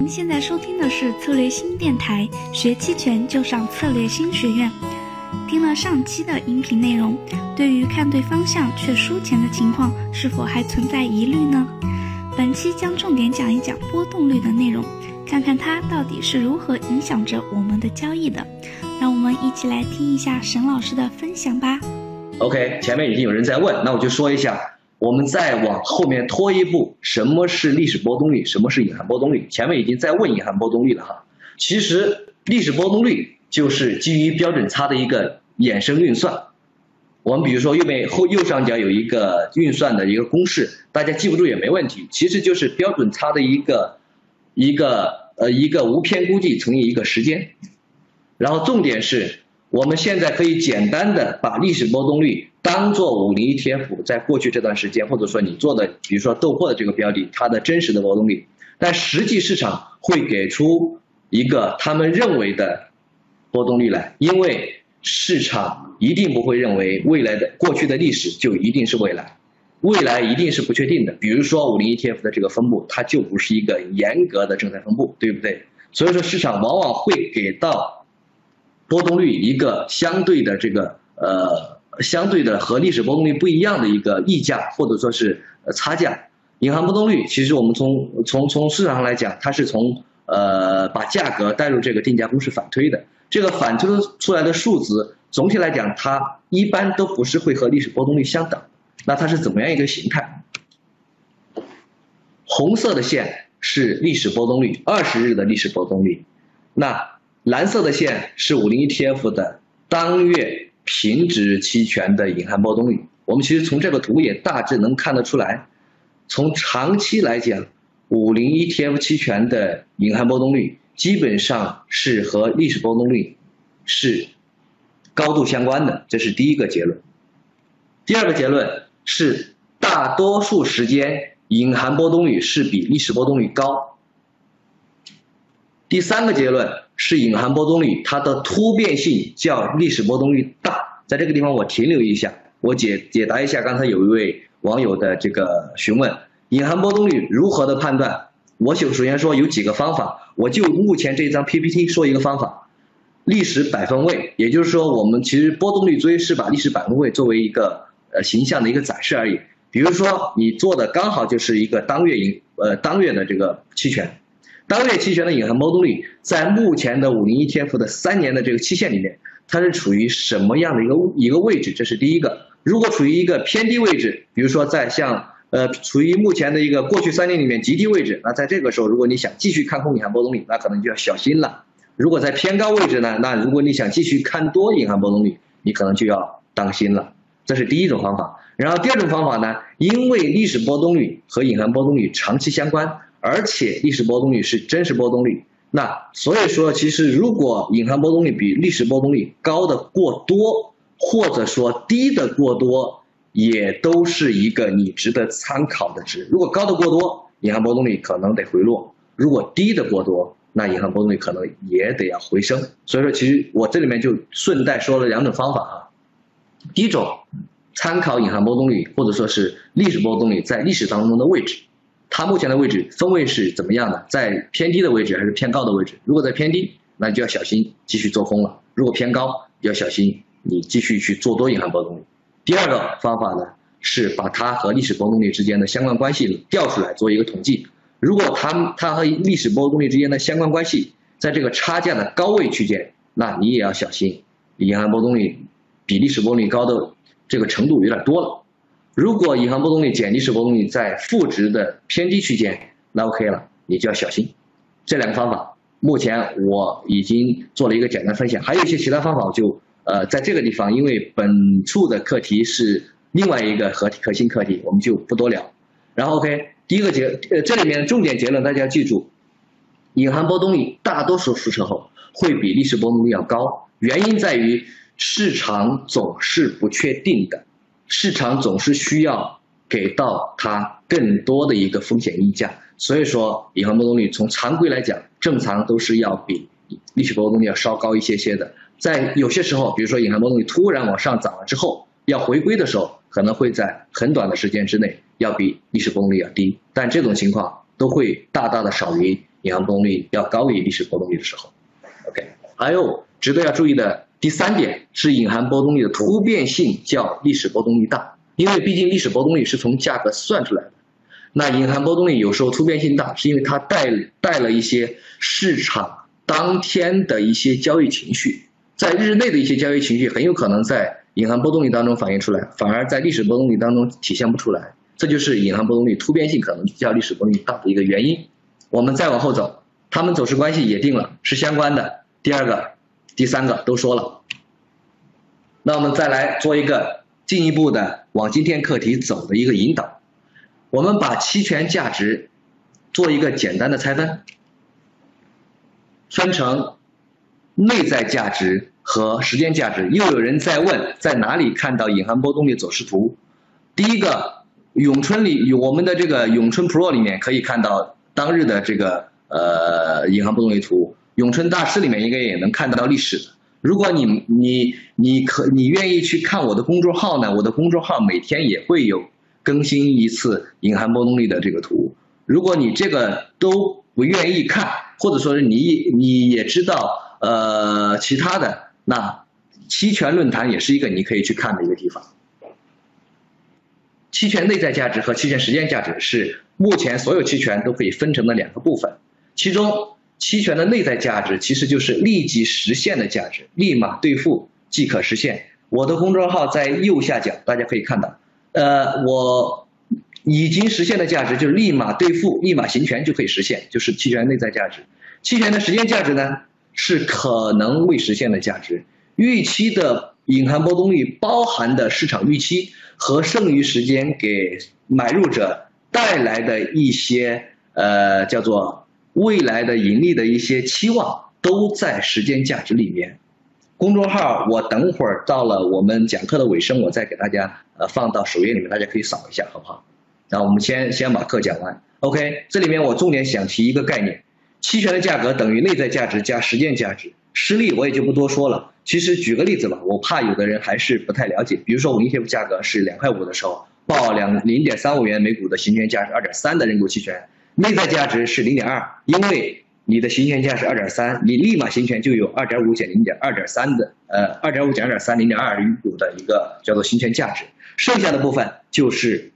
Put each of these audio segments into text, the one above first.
您现在收听的是策略新电台，学期权就上策略新学院。听了上期的音频内容，对于看对方向却输钱的情况，是否还存在疑虑呢？本期将重点讲一讲波动率的内容，看看它到底是如何影响着我们的交易的。让我们一起来听一下沈老师的分享吧。OK，前面已经有人在问，那我就说一下，我们再往后面拖一步，什么是历史波动率？什么是隐含波动率？前面已经在问隐含波动率了哈。其实历史波动率就是基于标准差的一个衍生运算。我们比如说右边后右上角有一个运算的一个公式，大家记不住也没问题，其实就是标准差的一个一个呃一个无偏估计乘以一个时间。然后重点是。我们现在可以简单的把历史波动率当做五零 ETF 在过去这段时间，或者说你做的，比如说豆粕的这个标的，它的真实的波动率，但实际市场会给出一个他们认为的波动率来，因为市场一定不会认为未来的过去的历史就一定是未来，未来一定是不确定的。比如说五零 ETF 的这个分布，它就不是一个严格的正态分布，对不对？所以说市场往往会给到。波动率一个相对的这个呃相对的和历史波动率不一样的一个溢价或者说是差价，隐含波动率其实我们从从从市场上来讲，它是从呃把价格带入这个定价公式反推的，这个反推出来的数字总体来讲，它一般都不是会和历史波动率相等，那它是怎么样一个形态？红色的线是历史波动率，二十日的历史波动率，那。蓝色的线是五零 ETF 的当月平值期权的隐含波动率。我们其实从这个图也大致能看得出来，从长期来讲，五零 ETF 期权的隐含波动率基本上是和历史波动率是高度相关的，这是第一个结论。第二个结论是大多数时间隐含波动率是比历史波动率高。第三个结论。是隐含波动率，它的突变性较历史波动率。在这个地方我停留一下，我解解答一下刚才有一位网友的这个询问：隐含波动率如何的判断？我首首先说有几个方法，我就目前这张 PPT 说一个方法，历史百分位，也就是说我们其实波动率追是把历史百分位作为一个呃形象的一个展示而已。比如说你做的刚好就是一个当月盈呃当月的这个期权。当月期权的隐含波动率在目前的五零 ETF 的三年的这个期限里面，它是处于什么样的一个一个位置？这是第一个。如果处于一个偏低位置，比如说在像呃处于目前的一个过去三年里面极低位置，那在这个时候，如果你想继续看空隐含波动率，那可能就要小心了。如果在偏高位置呢，那如果你想继续看多隐含波动率，你可能就要当心了。这是第一种方法。然后第二种方法呢，因为历史波动率和隐含波动率长期相关。而且历史波动率是真实波动率，那所以说，其实如果隐含波动率比历史波动率高的过多，或者说低的过多，也都是一个你值得参考的值。如果高的过多，隐含波动率可能得回落；如果低的过多，那隐含波动率可能也得要回升。所以说，其实我这里面就顺带说了两种方法啊。第一种，参考隐含波动率或者说是历史波动率在历史当中的位置。它目前的位置分位是怎么样的？在偏低的位置还是偏高的位置？如果在偏低，那你就要小心继续做空了；如果偏高，要小心你继续去做多银行波动率。第二个方法呢，是把它和历史波动率之间的相关关系调出来做一个统计。如果它它和历史波动率之间的相关关系在这个差价的高位区间，那你也要小心，银行波动率比历史波动率高的这个程度有点多了。如果隐含波动率减历史波动率在负值的偏低区间，那 OK 了，你就要小心。这两个方法，目前我已经做了一个简单分享，还有一些其他方法，我就呃在这个地方，因为本处的课题是另外一个核核心课题，我们就不多聊。然后 OK，第一个结呃这里面重点结论大家记住，隐含波动率大多数时候会比历史波动率要高，原因在于市场总是不确定的。市场总是需要给到它更多的一个风险溢价，所以说银行波动率从常规来讲，正常都是要比历史波动率要稍高一些些的。在有些时候，比如说银行波动率突然往上涨了之后，要回归的时候，可能会在很短的时间之内要比历史波动率要低，但这种情况都会大大的少于银行波动率要高于历史波动率的时候。OK，还有值得要注意的第三点是隐含波动率的突变性较历史波动率大，因为毕竟历史波动率是从价格算出来的，那隐含波动率有时候突变性大，是因为它带带了一些市场当天的一些交易情绪，在日内的一些交易情绪很有可能在隐含波动率当中反映出来，反而在历史波动率当中体现不出来，这就是隐含波动率突变性可能较历史波动率大的一个原因。我们再往后走，它们走势关系也定了，是相关的。第二个、第三个都说了，那我们再来做一个进一步的往今天课题走的一个引导。我们把期权价值做一个简单的拆分，分成内在价值和时间价值。又有人在问，在哪里看到隐含波动率走势图？第一个，永春里我们的这个永春 Pro 里面可以看到当日的这个呃隐含波动率图。永春大师里面应该也能看得到历史的。如果你你你可你愿意去看我的公众号呢？我的公众号每天也会有更新一次隐含波动率的这个图。如果你这个都不愿意看，或者说是你你也知道呃其他的，那期权论坛也是一个你可以去看的一个地方。期权内在价值和期权时间价值是目前所有期权都可以分成的两个部分，其中。期权的内在价值其实就是立即实现的价值，立马兑付即可实现。我的公众号在右下角，大家可以看到，呃，我已经实现的价值就是立马兑付、立马行权就可以实现，就是期权内在价值。期权的时间价值呢，是可能未实现的价值。预期的隐含波动率包含的市场预期和剩余时间给买入者带来的一些呃叫做。未来的盈利的一些期望都在时间价值里面。公众号我等会儿到了我们讲课的尾声，我再给大家呃放到首页里面，大家可以扫一下，好不好？那我们先先把课讲完。OK，这里面我重点想提一个概念：期权的价格等于内在价值加实践价值。实例我也就不多说了。其实举个例子吧，我怕有的人还是不太了解。比如说我 ETF 价格是两块五的时候，报两零点三五元每股的行权价是二点三的认购期权。内在价值是零点二，因为你的行权价是二点三，你立马行权就有二点五减零点二点三的，呃，二点五减二点三，零点二有的一个叫做行权价值，剩下的部分就是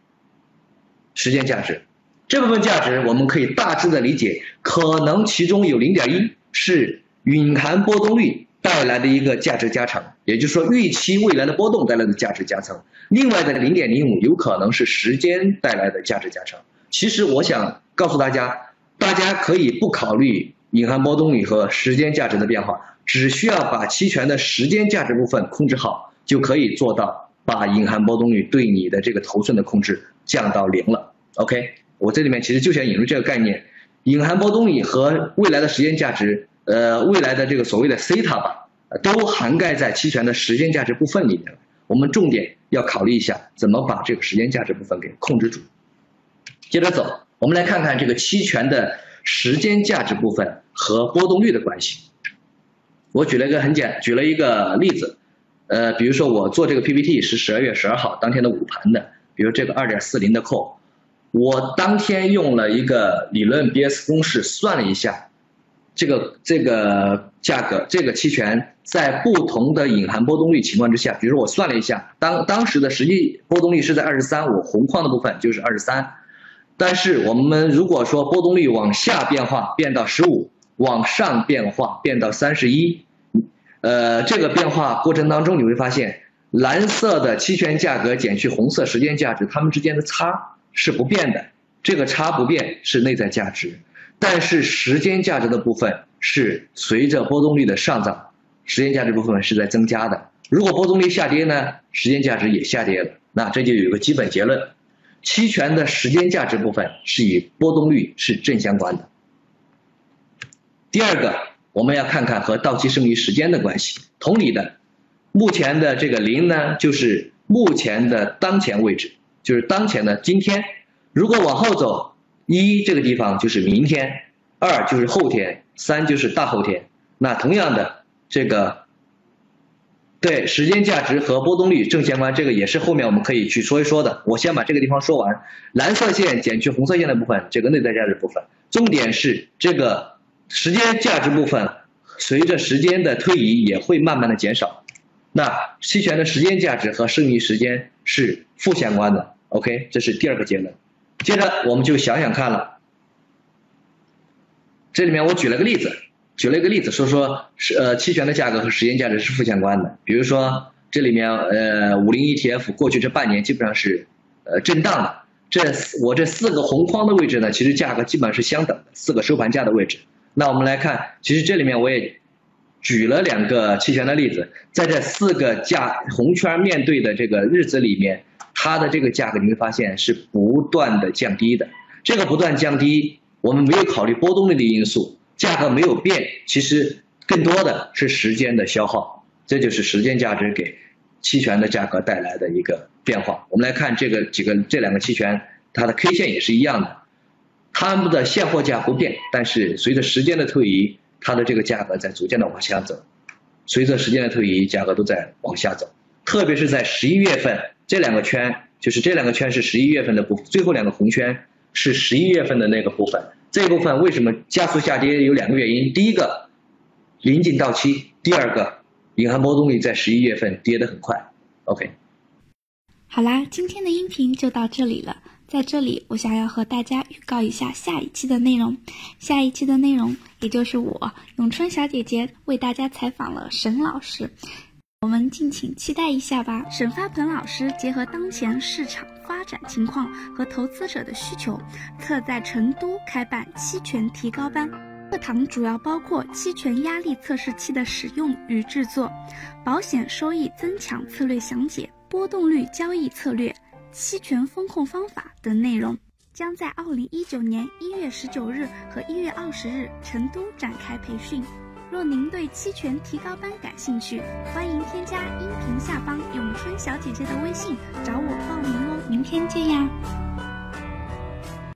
时间价值。这部分价值我们可以大致的理解，可能其中有零点一是隐含波动率带来的一个价值加成，也就是说预期未来的波动带来的价值加成，另外的零点零五有可能是时间带来的价值加成。其实我想告诉大家，大家可以不考虑隐含波动率和时间价值的变化，只需要把期权的时间价值部分控制好，就可以做到把隐含波动率对你的这个头寸的控制降到零了。OK，我这里面其实就想引入这个概念，隐含波动率和未来的时间价值，呃，未来的这个所谓的西塔吧，都涵盖在期权的时间价值部分里面了。我们重点要考虑一下，怎么把这个时间价值部分给控制住。接着走，我们来看看这个期权的时间价值部分和波动率的关系。我举了一个很简，举了一个例子，呃，比如说我做这个 PPT 是十二月十二号当天的午盘的，比如这个二点四零的 call，我当天用了一个理论 BS 公式算了一下，这个这个价格，这个期权在不同的隐含波动率情况之下，比如说我算了一下，当当时的实际波动率是在二十三，我红框的部分就是二十三。但是我们如果说波动率往下变化变到十五，往上变化变到三十一，呃，这个变化过程当中你会发现，蓝色的期权价格减去红色时间价值，它们之间的差是不变的，这个差不变是内在价值，但是时间价值的部分是随着波动率的上涨，时间价值部分是在增加的。如果波动率下跌呢，时间价值也下跌了，那这就有个基本结论。期权的时间价值部分是与波动率是正相关的。第二个，我们要看看和到期剩余时间的关系。同理的，目前的这个零呢，就是目前的当前位置，就是当前的今天。如果往后走，一这个地方就是明天，二就是后天，三就是大后天。那同样的这个。对时间价值和波动率正相关，这个也是后面我们可以去说一说的。我先把这个地方说完。蓝色线减去红色线的部分，这个内在价值部分，重点是这个时间价值部分，随着时间的推移也会慢慢的减少。那期权的时间价值和剩余时间是负相关的。OK，这是第二个结论。接着我们就想想看了，这里面我举了个例子，举了一个例子，说说是呃期权的价格和时间价值是负相关的。比如说这里面呃五零 ETF 过去这半年基本上是呃震荡的。这我这四个红框的位置呢，其实价格基本上是相等的，四个收盘价的位置。那我们来看，其实这里面我也举了两个期权的例子，在这四个价红圈面对的这个日子里面，它的这个价格你会发现是不断的降低的。这个不断降低，我们没有考虑波动率的因素，价格没有变，其实更多的是时间的消耗，这就是时间价值给期权的价格带来的一个。变化，我们来看这个几个这两个期权，它的 K 线也是一样的，它们的现货价不变，但是随着时间的推移，它的这个价格在逐渐的往下走，随着时间的推移，价格都在往下走，特别是在十一月份，这两个圈就是这两个圈是十一月份的部，最后两个红圈是十一月份的那个部分，这一部分为什么加速下跌？有两个原因，第一个临近到期，第二个隐含波动率在十一月份跌得很快，OK。好啦，今天的音频就到这里了。在这里，我想要和大家预告一下下一期的内容。下一期的内容，也就是我咏春小姐姐为大家采访了沈老师，我们敬请期待一下吧。沈发鹏老师结合当前市场发展情况和投资者的需求，特在成都开办期权提高班。课堂主要包括期权压力测试器的使用与制作，保险收益增强策略详解。波动率交易策略、期权风控方法等内容，将在二零一九年一月十九日和一月二十日成都展开培训。若您对期权提高班感兴趣，欢迎添加音频下方咏春小姐姐的微信找我报名哦。明天见呀！